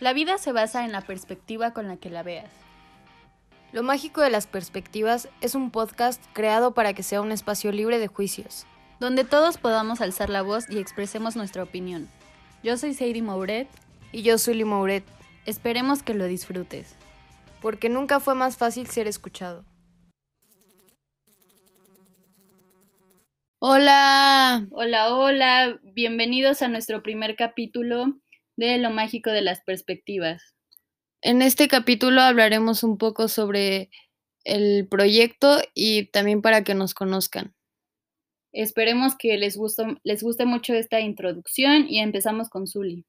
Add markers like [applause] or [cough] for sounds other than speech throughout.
La vida se basa en la perspectiva con la que la veas. Lo mágico de las perspectivas es un podcast creado para que sea un espacio libre de juicios. Donde todos podamos alzar la voz y expresemos nuestra opinión. Yo soy Sadie Mouret. Y yo soy Mouret. Esperemos que lo disfrutes. Porque nunca fue más fácil ser escuchado. Hola, hola, hola. Bienvenidos a nuestro primer capítulo de Lo mágico de las perspectivas. En este capítulo hablaremos un poco sobre el proyecto y también para que nos conozcan. Esperemos que les, les guste mucho esta introducción y empezamos con Zuli.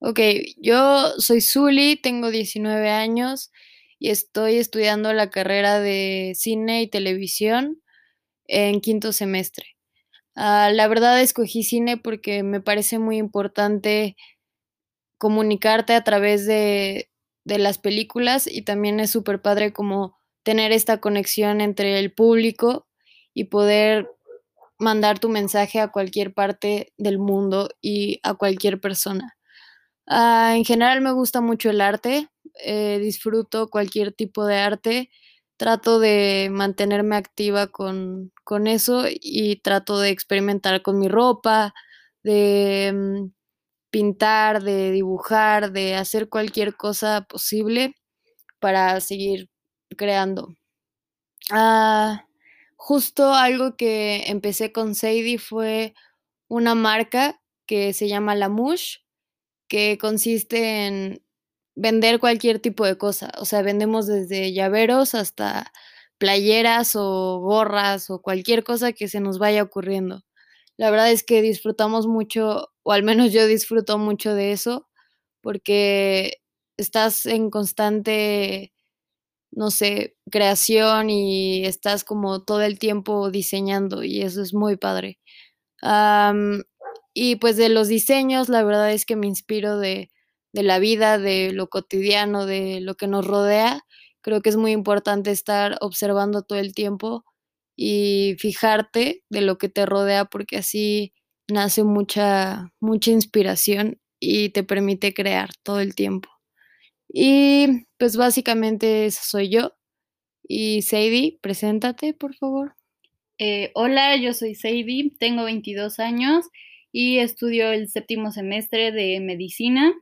Ok, yo soy Zuli, tengo 19 años y estoy estudiando la carrera de cine y televisión en quinto semestre. Ah, la verdad escogí cine porque me parece muy importante comunicarte a través de, de las películas y también es súper padre como tener esta conexión entre el público y poder mandar tu mensaje a cualquier parte del mundo y a cualquier persona. Ah, en general me gusta mucho el arte, eh, disfruto cualquier tipo de arte, trato de mantenerme activa con, con, eso y trato de experimentar con mi ropa, de mm, pintar, de dibujar, de hacer cualquier cosa posible para seguir creando. Ah, justo algo que empecé con Sadie fue una marca que se llama La Mush, que consiste en vender cualquier tipo de cosa. O sea, vendemos desde llaveros hasta playeras o gorras o cualquier cosa que se nos vaya ocurriendo. La verdad es que disfrutamos mucho o al menos yo disfruto mucho de eso, porque estás en constante, no sé, creación y estás como todo el tiempo diseñando y eso es muy padre. y pues de los diseños, la verdad es que me inspiro de, de la vida, de lo cotidiano, de lo que nos rodea. Creo que es muy importante estar observando todo el tiempo y fijarte de lo que te rodea porque así nace mucha, mucha inspiración y te permite crear todo el tiempo. Y pues básicamente eso soy yo. Y Sadie, preséntate, por favor. Eh, hola, yo soy Sadie, tengo 22 años y estudio el séptimo semestre de medicina.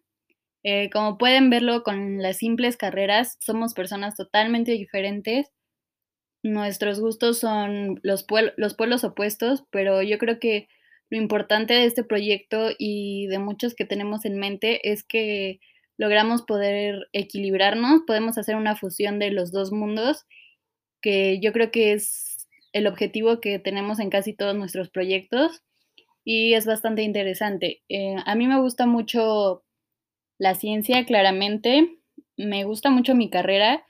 Eh, como pueden verlo con las simples carreras, somos personas totalmente diferentes. Nuestros gustos son los, los pueblos opuestos, pero yo creo que lo importante de este proyecto y de muchos que tenemos en mente es que logramos poder equilibrarnos, podemos hacer una fusión de los dos mundos, que yo creo que es el objetivo que tenemos en casi todos nuestros proyectos y es bastante interesante. Eh, a mí me gusta mucho la ciencia, claramente, me gusta mucho mi carrera,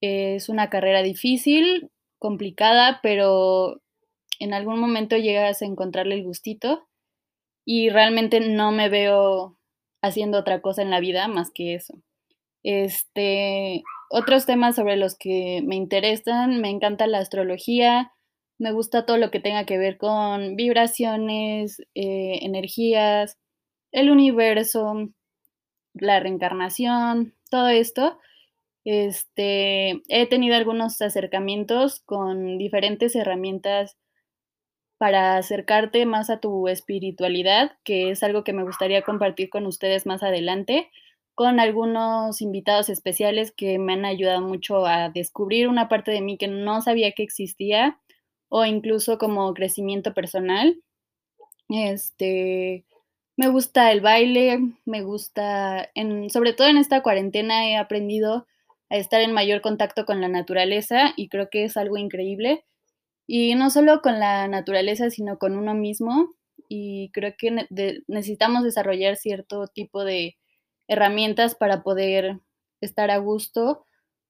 es una carrera difícil, complicada, pero en algún momento llegas a encontrarle el gustito y realmente no me veo haciendo otra cosa en la vida más que eso. Este, otros temas sobre los que me interesan, me encanta la astrología, me gusta todo lo que tenga que ver con vibraciones, eh, energías, el universo, la reencarnación, todo esto. Este, he tenido algunos acercamientos con diferentes herramientas para acercarte más a tu espiritualidad, que es algo que me gustaría compartir con ustedes más adelante, con algunos invitados especiales que me han ayudado mucho a descubrir una parte de mí que no sabía que existía o incluso como crecimiento personal. Este, me gusta el baile, me gusta, sobre todo en esta cuarentena he aprendido a estar en mayor contacto con la naturaleza y creo que es algo increíble y no solo con la naturaleza, sino con uno mismo. Y creo que necesitamos desarrollar cierto tipo de herramientas para poder estar a gusto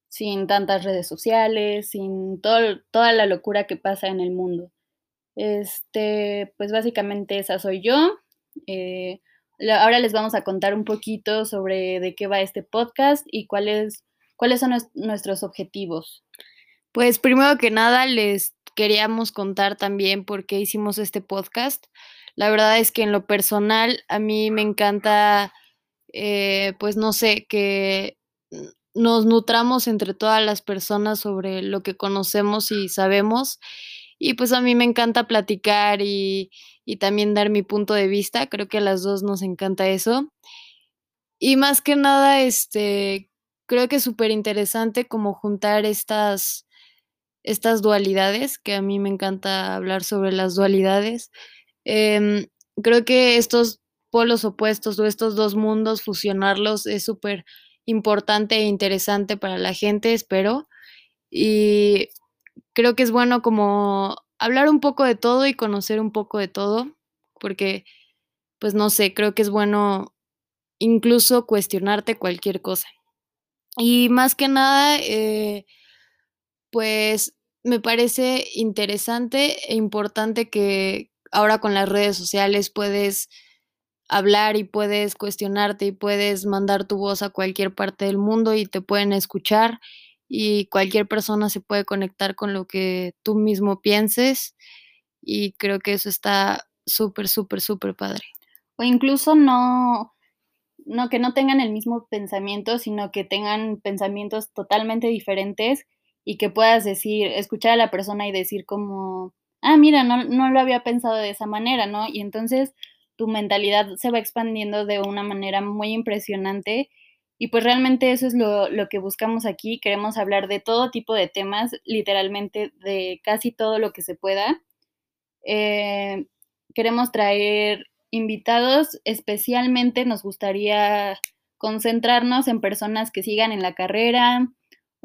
sin tantas redes sociales, sin toda la locura que pasa en el mundo. Este, pues básicamente esa soy yo. Eh, ahora les vamos a contar un poquito sobre de qué va este podcast y cuáles, cuáles son nuestros objetivos. Pues primero que nada les queríamos contar también por qué hicimos este podcast. La verdad es que en lo personal a mí me encanta eh, pues no sé, que nos nutramos entre todas las personas sobre lo que conocemos y sabemos. Y pues a mí me encanta platicar y, y también dar mi punto de vista. Creo que a las dos nos encanta eso. Y más que nada, este, creo que es súper interesante como juntar estas, estas dualidades, que a mí me encanta hablar sobre las dualidades. Em, creo que estos polos opuestos o estos dos mundos, fusionarlos es súper importante e interesante para la gente, espero. Y creo que es bueno como hablar un poco de todo y conocer un poco de todo, porque, pues no sé, creo que es bueno incluso cuestionarte cualquier cosa. Y más que nada, eh, pues me parece interesante e importante que ahora con las redes sociales puedes hablar y puedes cuestionarte y puedes mandar tu voz a cualquier parte del mundo y te pueden escuchar y cualquier persona se puede conectar con lo que tú mismo pienses y creo que eso está súper, súper, súper padre. O incluso no, no que no tengan el mismo pensamiento, sino que tengan pensamientos totalmente diferentes y que puedas decir, escuchar a la persona y decir como, ah, mira, no, no lo había pensado de esa manera, ¿no? Y entonces tu mentalidad se va expandiendo de una manera muy impresionante y pues realmente eso es lo, lo, que buscamos aquí. Queremos hablar de todo tipo de temas, literalmente de casi todo lo que se pueda. Eh, queremos traer invitados, especialmente nos gustaría concentrarnos en personas que sigan en la carrera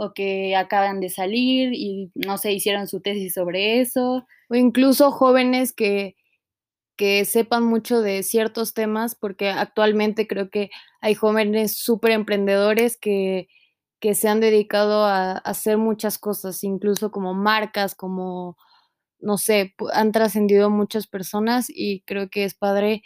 o que acaban de salir y no sé, hicieron su tesis sobre eso. O incluso jóvenes que que sepan mucho de ciertos temas, porque actualmente creo que hay jóvenes súper emprendedores que, que, se han dedicado a, a, hacer muchas cosas, incluso como marcas, como, no sé, han trascendido muchas personas y creo que es padre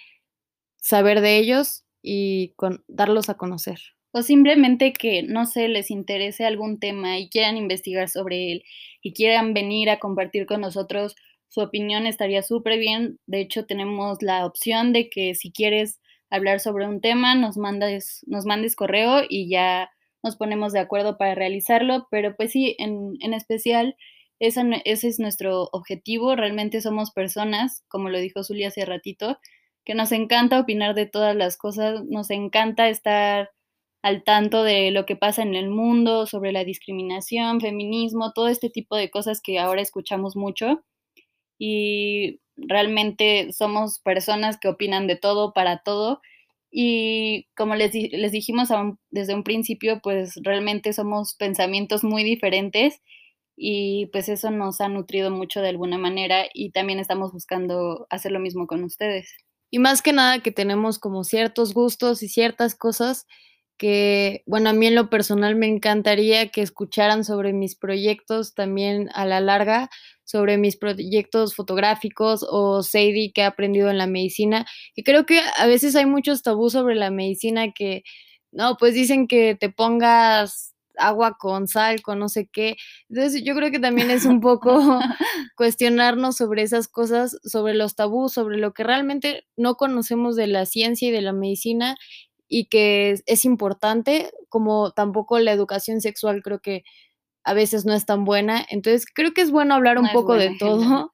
saber de ellos y con, darlos a conocer. O simplemente que, no sé, les interese algún tema y quieran investigar sobre él y quieran venir a compartir con nosotros su opinión estaría súper bien. De hecho, tenemos la opción de que si quieres hablar sobre un tema, nos mandes, nos mandes correo y ya nos ponemos de acuerdo para realizarlo. Pero pues sí, en, en especial, ese, ese es nuestro objetivo. Realmente somos personas, como lo dijo Zulia hace ratito, que nos encanta opinar de todas las cosas, nos encanta estar al tanto de lo que pasa en el mundo, sobre la discriminación, feminismo, todo este tipo de cosas que ahora escuchamos mucho y realmente somos personas que opinan de todo para todo y como les, les dijimos desde un principio, pues realmente somos pensamientos muy diferentes y pues eso nos ha nutrido mucho de alguna manera y también estamos buscando hacer lo mismo con ustedes. Y más que nada que tenemos como ciertos gustos y ciertas cosas que, bueno, a mí en lo personal me encantaría que escucharan sobre mis proyectos también a la larga, sobre mis proyectos fotográficos o Sadie que ha aprendido en la medicina, que creo que a veces hay muchos tabús sobre la medicina que, no, pues dicen que te pongas agua con sal, con no sé qué. Entonces yo creo que también es un [laughs] poco [laughs] cuestionarnos sobre esas cosas, sobre los tabús, sobre lo que realmente no conocemos de la ciencia y de la medicina y que es, importante, como tampoco la educación sexual creo que a veces no es tan buena. Entonces creo que es bueno hablar un poco de todo.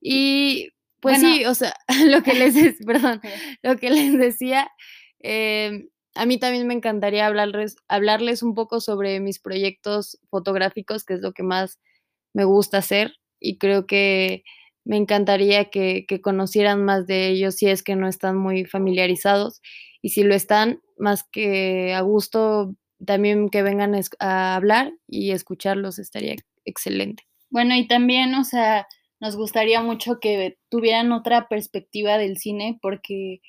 Y pues sí, o sea, [laughs] lo que les, perdón, [laughs] lo que les decía, eh, a mí también me encantaría hablarles, hablarles un poco sobre mis proyectos fotográficos, que es lo que más me gusta hacer. Y creo que me encantaría que, que conocieran más de ellos si es que no están muy familiarizados y si lo están, más que a gusto, también que vengan a hablar y escucharlos estaría excelente. Bueno, y también, o sea, nos gustaría mucho que tuvieran otra perspectiva del cine, porque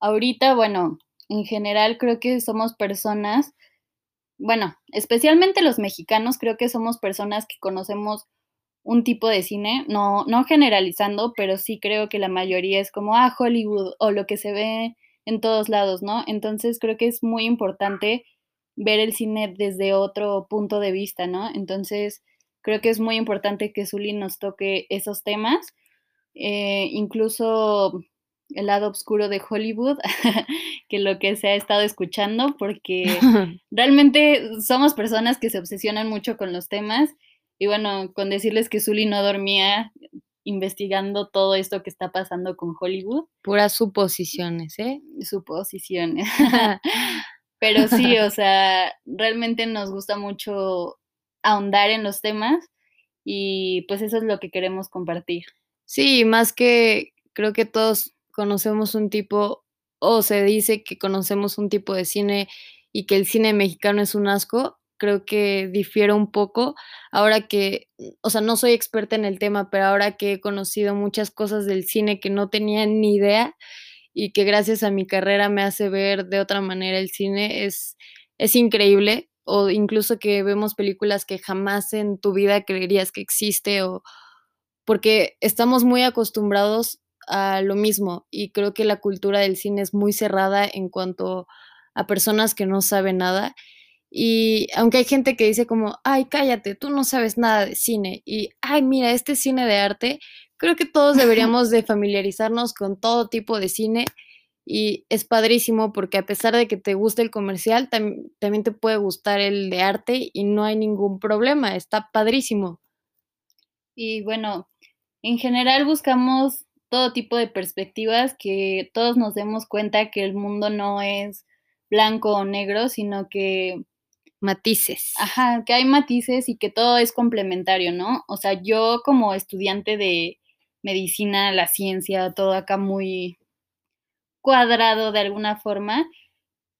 ahorita, bueno, en general creo que somos personas, bueno, especialmente los mexicanos, creo que somos personas que conocemos un tipo de cine, no, no generalizando, pero sí creo que la mayoría es como, ah, Hollywood o lo que se ve en todos lados, ¿no? Entonces creo que es muy importante ver el cine desde otro punto de vista, ¿no? Entonces creo que es muy importante que Zully nos toque esos temas. Eh, incluso el lado oscuro de Hollywood [laughs] que lo que se ha estado escuchando, porque [laughs] realmente somos personas que se obsesionan mucho con los temas. Y bueno, con decirles que Zully no dormía investigando todo esto que está pasando con Hollywood. Puras suposiciones, ¿eh? Suposiciones. [laughs] [laughs] Pero sí, o sea, realmente nos gusta mucho ahondar en los temas y pues eso es lo que queremos compartir. Sí, más que creo que todos conocemos un tipo o se dice que conocemos un tipo de cine y que el cine mexicano es un asco, creo que difiere un poco. Ahora que, o sea, no soy experta en el tema, pero ahora que he conocido muchas cosas del cine que no tenía ni idea y que gracias a mi carrera me hace ver de otra manera el cine, es, es increíble. O incluso que vemos películas que jamás en tu vida creerías que existe o porque estamos muy acostumbrados a lo mismo y creo que la cultura del cine es muy cerrada en cuanto a personas que no saben nada y aunque hay gente que dice como, ay, cállate, tú no sabes nada de cine y, ay, mira, este cine de arte, creo que todos [laughs] deberíamos de familiarizarnos con todo tipo de cine y es padrísimo porque a pesar de que te guste el comercial, también te puede gustar el de arte y no hay ningún problema, está padrísimo. Y bueno, en general buscamos todo tipo de perspectivas, que todos nos demos cuenta que el mundo no es blanco o negro, sino que matices. Ajá, que hay matices y que todo es complementario, ¿no? O sea, yo como estudiante de medicina, la ciencia, todo acá muy cuadrado de alguna forma,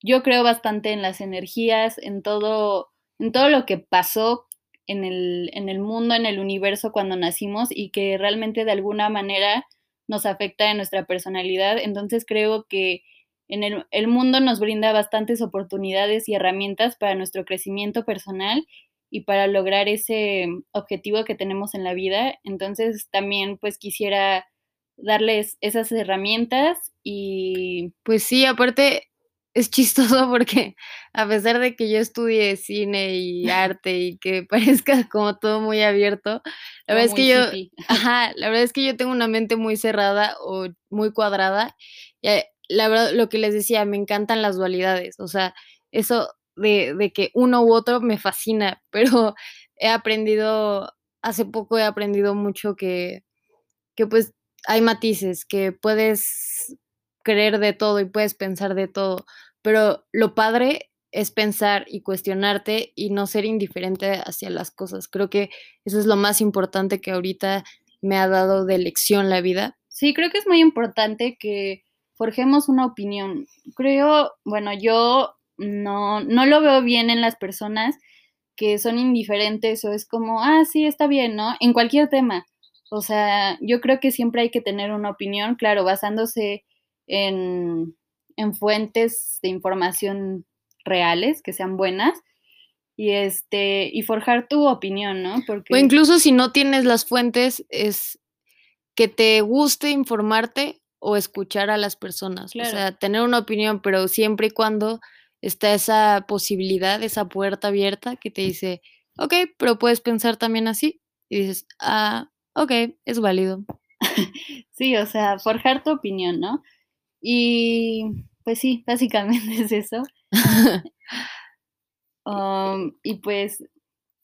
yo creo bastante en las energías, en todo, en todo lo que pasó en el, en el mundo, en el universo cuando nacimos y que realmente de alguna manera nos afecta en nuestra personalidad. Entonces creo que en el, el, mundo nos brinda bastantes oportunidades y herramientas para nuestro crecimiento personal y para lograr ese objetivo que tenemos en la vida. Entonces también pues quisiera darles esas herramientas y... Pues sí, aparte es chistoso porque a pesar de que yo estudie cine y [laughs] arte y que parezca como todo muy abierto, la verdad es que yo, ajá, la verdad es que yo tengo una mente muy cerrada o muy cuadrada. Y eh, la verdad, lo que les decía, me encantan las dualidades, o sea, eso de, de que uno u otro me fascina, [laughs] pero he aprendido, hace poco he aprendido mucho que, que pues hay matices, que puedes creer de todo y puedes pensar de todo, pero lo padre es pensar y cuestionarte y no ser indiferente hacia las cosas. Creo que eso es lo más importante que ahorita me ha dado de lección la vida. Sí, creo que es muy importante que forjemos una opinión. Creo, bueno, yo no, no lo veo bien en las personas que son indiferentes o es como, ah, sí, está bien, ¿no? En cualquier tema. O sea, yo creo que siempre hay que tener una opinión, claro, basándose en, en fuentes de información reales, que sean buenas, y este, y forjar tu opinión, ¿no? Porque... O incluso si no tienes las fuentes, es que te guste informarte o escuchar a las personas. O sea, tener una opinión, pero siempre y cuando está esa posibilidad, esa puerta abierta que te dice, ok, pero puedes pensar también así. Y dices, ah, ok, es válido. [laughs] sí, o sea, forjar tu opinión, ¿no? Y pues sí, básicamente [laughs] es eso. [laughs] Um, y pues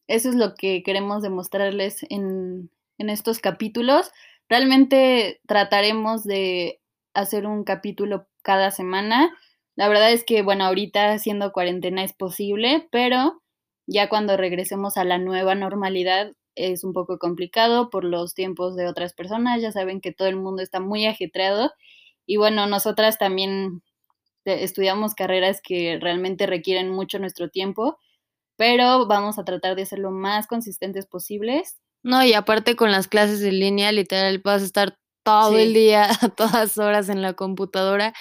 eso es lo que queremos demostrarles en, en estos capítulos. Realmente trataremos de hacer un capítulo cada semana. La verdad es que, bueno, ahorita haciendo cuarentena es posible, pero ya cuando regresemos a la nueva normalidad es un poco complicado por los tiempos de otras personas. Ya saben que todo el mundo está muy ajetreado y bueno, nosotras también estudiamos carreras que realmente requieren mucho nuestro tiempo, pero vamos a tratar de ser lo más consistentes posibles. No, y aparte con las clases en línea, literal, vas a estar todo el día, [laughs] a todas horas en la computadora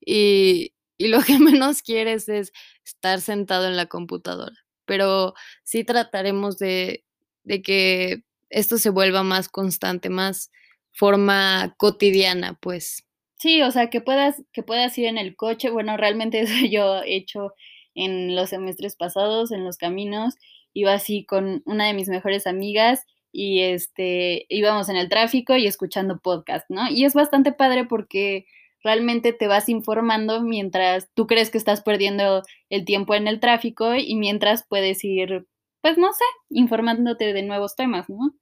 y, y lo que [laughs] menos quieres es estar sentado en la computadora. Pero sí trataremos de, de que esto se vuelva más constante, más forma cotidiana, pues. Sí, o sea, que puedas, que puedas ir en el coche. Bueno, realmente [laughs] eso yo he hecho en los semestres pasados, en los caminos. Iba así con una de mis mejores amigas y este íbamos en el tráfico y escuchando podcast, ¿no? Y es bastante padre porque realmente te vas informando mientras tú crees que estás perdiendo el tiempo en el tráfico y mientras puedes ir, pues no sé, informándote de nuevos temas, ¿no?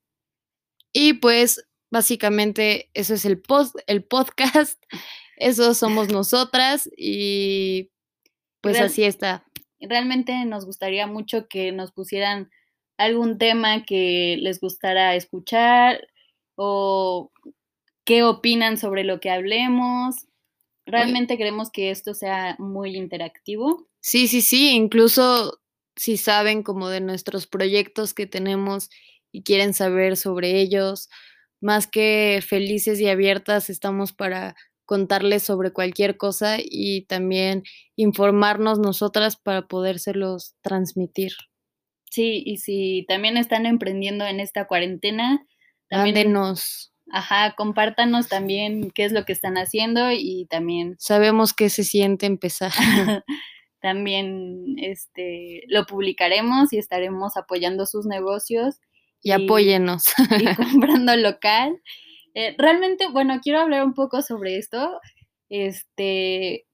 Y pues básicamente eso es el, post, el podcast, [laughs] eso somos nosotras y pues así está. Realmente nos gustaría mucho que nos pusieran algún tema que les gustara escuchar o qué opinan sobre lo que hablemos. Realmente queremos que esto sea muy interactivo. Sí, sí, sí, incluso si saben como de nuestros proyectos que tenemos y quieren saber sobre ellos, más que felices y abiertas, estamos para contarles sobre cualquier cosa y también informarnos nosotras para podérselos transmitir. Sí, y si también están emprendiendo en esta cuarentena, también nos Ajá, compártanos también qué es lo que están haciendo y también sabemos qué se siente empezar. [laughs] también este lo publicaremos y estaremos apoyando sus negocios y, apóyenos y [laughs] comprando local. Eh, realmente, bueno, quiero hablar un poco sobre esto, este,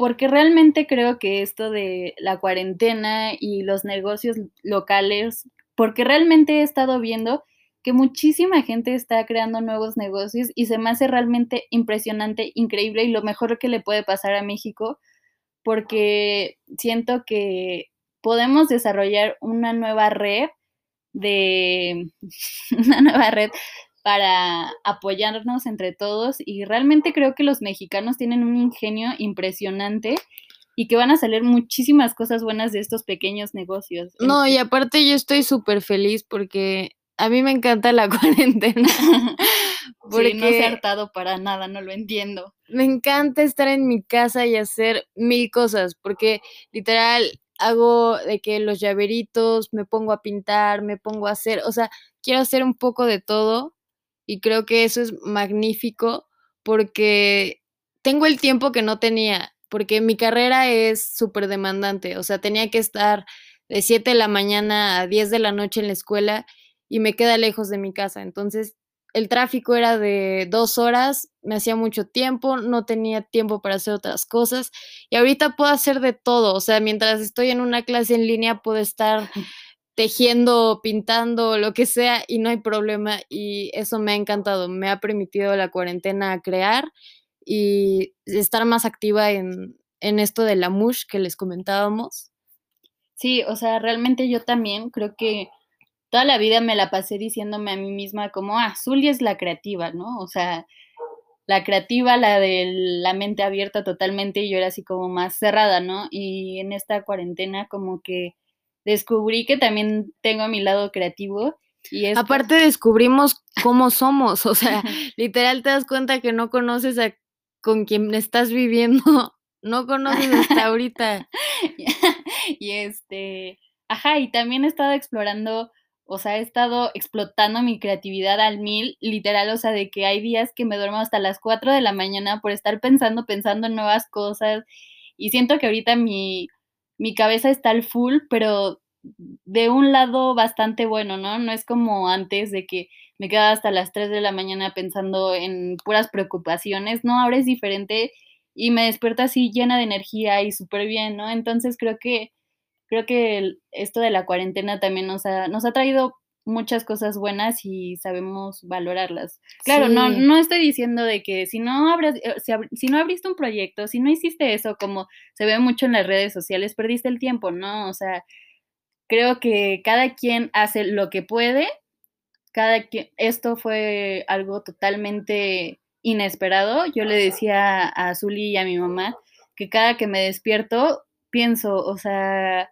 porque realmente creo que esto de la cuarentena y los negocios locales, porque realmente he estado viendo que muchísima gente está creando nuevos negocios y se me hace realmente impresionante, increíble y lo mejor que le puede pasar a México porque siento que podemos desarrollar una nueva red de [laughs] una nueva red para apoyarnos entre todos y realmente creo que los mexicanos tienen un ingenio impresionante y que van a salir muchísimas cosas buenas de estos pequeños negocios. No, y aparte yo estoy súper feliz porque a mí me encanta la [laughs] cuarentena. [laughs] Porque no se ha hartado para nada, no lo entiendo. Me encanta estar en mi casa y hacer mil cosas, porque literal hago de que los llaveritos, me pongo a pintar, me pongo a hacer, o sea, quiero hacer un poco de todo y creo que eso es magnífico porque tengo el tiempo que no tenía, porque mi carrera es súper demandante, o sea, tenía que estar de 7 de la mañana a 10 de la noche en la escuela y me queda lejos de mi casa. Entonces, el tráfico era de dos horas, me hacía mucho tiempo, no tenía tiempo para hacer otras cosas y ahorita puedo hacer de todo, o sea, mientras estoy en una clase en línea puedo estar [laughs] tejiendo, pintando, lo que sea y no hay problema y eso me ha encantado, me ha permitido la cuarentena crear y estar más activa en, en esto de la mush que les comentábamos. Sí, o sea, realmente yo también creo que toda la vida me la pasé diciéndome a mí misma como, ah, Zulia es la creativa, ¿no? O sea, la creativa, la de la mente abierta totalmente y yo era así como más cerrada, ¿no? Y en esta cuarentena como que descubrí que también tengo mi lado creativo. Y Aparte descubrimos cómo somos, o sea, [laughs] literal te das cuenta que no conoces a con quien estás viviendo, [laughs] no conoces hasta ahorita. [laughs] y este, ajá, y también he estado explorando o sea, he estado explotando mi creatividad al mil, literal, o sea, de que hay días que me duermo hasta las 4 de la mañana por estar pensando, pensando en nuevas cosas. Y siento que ahorita mi, mi cabeza está al full, pero de un lado bastante bueno, ¿no? No es como antes de que me quedaba hasta las 3 de la mañana pensando en puras preocupaciones, ¿no? Ahora es diferente y me despierto así llena de energía y súper bien, ¿no? Entonces creo que creo que esto de la cuarentena también nos ha, nos ha traído muchas cosas buenas y sabemos valorarlas. Claro, no, no estoy diciendo de que si no abres, eh, si, no abriste un proyecto, si no hiciste eso, como se ve mucho en las redes sociales, perdiste el tiempo, ¿no? O sea, creo que cada quien hace lo que puede, cada quien, esto fue algo totalmente inesperado. Yo le decía a Zuli y a mi mamá que cada que me despierto pienso, o sea,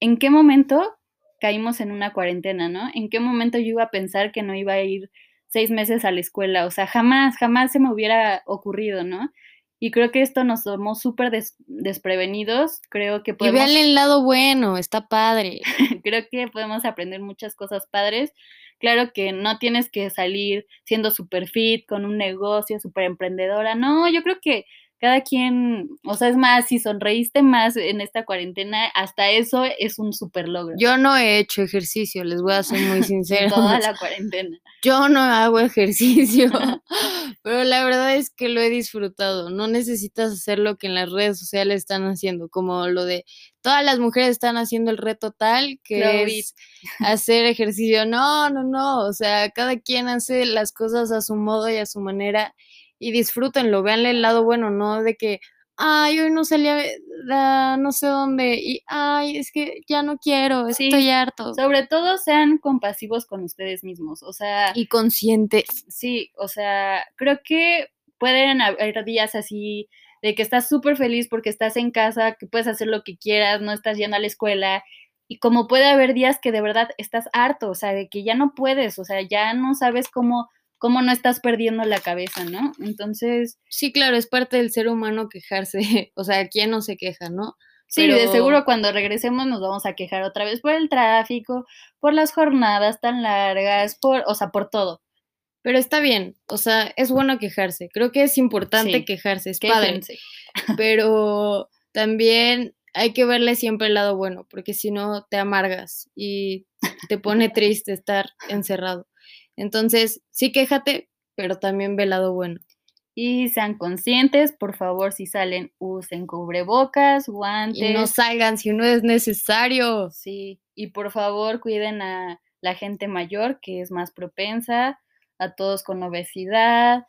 ¿en qué momento caímos en una cuarentena, no? ¿En qué momento yo iba a pensar que no iba a ir seis meses a la escuela? O sea, jamás, jamás se me hubiera ocurrido, ¿no? Y creo que esto nos tomó súper desprevenidos. Creo que podemos... Y vean el lado bueno, está padre. [laughs] creo que podemos aprender muchas cosas padres. Claro que no tienes que salir siendo súper fit, con un negocio, súper emprendedora. No, yo creo que cada quien, o sea, es más, si sonreíste más en esta cuarentena, hasta eso es un super logro. Yo no he hecho ejercicio, les voy a ser muy [laughs] sincera. Toda [laughs] la cuarentena. Yo no hago ejercicio, [laughs] pero la verdad es que lo he disfrutado. No necesitas hacer lo que en las redes sociales están haciendo, como lo de todas las mujeres están haciendo el reto tal que es hacer ejercicio. No, no, no, o sea, cada quien hace las cosas a su modo y a su manera y disfrútenlo, veanle el lado bueno, no de que, ay, hoy no salía a no sé dónde y, ay, es que ya no quiero, estoy harto. Sobre todo sean compasivos con ustedes mismos, o sea... Y conscientes. Sí, o sea, creo que pueden haber días así de que estás súper feliz porque estás en casa, que puedes hacer lo que quieras, no estás yendo a la escuela. Y como puede haber días que de verdad estás harto, o sea, de que ya no puedes, o sea, ya no sabes cómo cómo no estás perdiendo la cabeza, ¿no? Entonces... Sí, claro, es parte del ser humano quejarse, [laughs] o sea, ¿quién no se queja, no? Sí, de seguro cuando regresemos nos vamos a quejar otra vez por el tráfico, por las jornadas tan largas, por, o sea, por todo. Pero está bien, o sea, es bueno quejarse. Creo que es importante quejarse, es padre. [laughs] Pero también hay que verle siempre el lado bueno, porque si no te amargas y te pone triste estar encerrado. Entonces, sí quéjate, pero también ve el lado bueno. Y sean conscientes, por favor, si salen, usen cubrebocas, guantes. Y no salgan si no es necesario. Sí, y por favor cuiden a la gente mayor que es más propensa, a todos con obesidad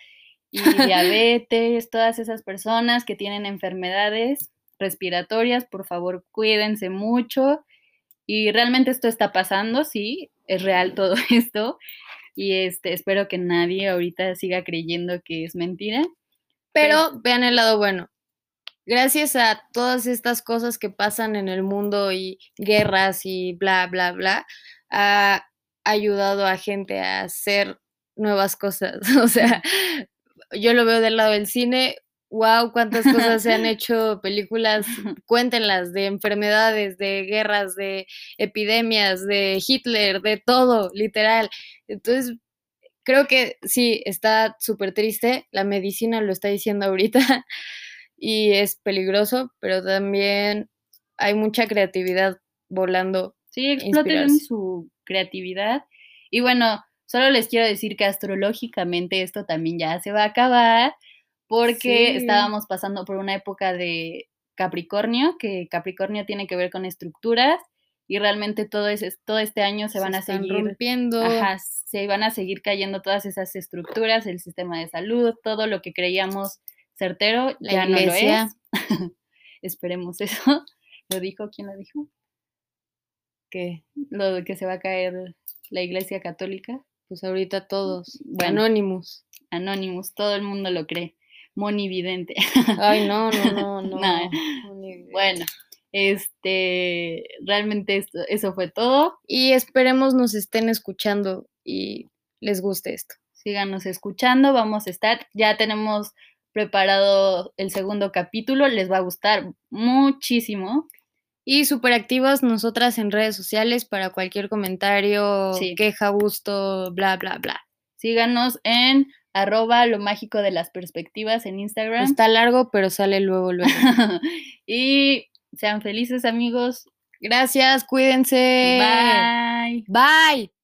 y [laughs] diabetes, todas esas personas que tienen enfermedades respiratorias, por favor cuídense mucho. Y realmente esto está pasando, sí, es real todo [laughs] esto. Y este, espero que nadie ahorita siga creyendo que es mentira. Pero vean el lado bueno. Gracias a todas estas cosas que pasan en el mundo y guerras y bla, bla, bla, ha ayudado a gente a hacer nuevas cosas. [laughs] O sea, yo lo veo del lado del cine, wow, cuántas cosas se han [laughs] hecho, películas, cuéntenlas, de enfermedades, de guerras, de epidemias, de Hitler, de todo, literal. Entonces, creo que sí, está súper triste, la medicina lo está diciendo ahorita [laughs] y es peligroso, pero también hay mucha creatividad volando. Sí, exploten su creatividad. Y bueno, solo les quiero decir que astrológicamente esto también ya se va a acabar porque estábamos pasando por una época de Capricornio, que Capricornio tiene que ver con estructuras y realmente todo, ese, todo este año se, van a seguir rompiendo. Ajá, se van a seguir cayendo todas esas estructuras, el sistema de salud, todo lo que creíamos certero ya no lo es. [laughs] Esperemos eso. [laughs] ¿Lo dijo? ¿Quién lo dijo? ¿Qué? Lo de que se va a caer la iglesia católica. Pues ahorita todos. Anónimos. Anónimos, todo el mundo lo cree monividente. Ay, no, no, no, [laughs] no. Bueno, este, realmente eso fue todo. Y esperemos nos estén escuchando y les guste esto. Síganos escuchando, vamos a estar, ya tenemos preparado el segundo capítulo, les va a gustar muchísimo. Y súper activas nosotras en redes sociales para cualquier comentario, queja, gusto, bla, bla, bla. Síganos en arroba lo mágico de las perspectivas en Instagram. Está largo, pero sale luego, luego. [laughs] y sean felices amigos. Gracias, cuídense. Bye. Bye.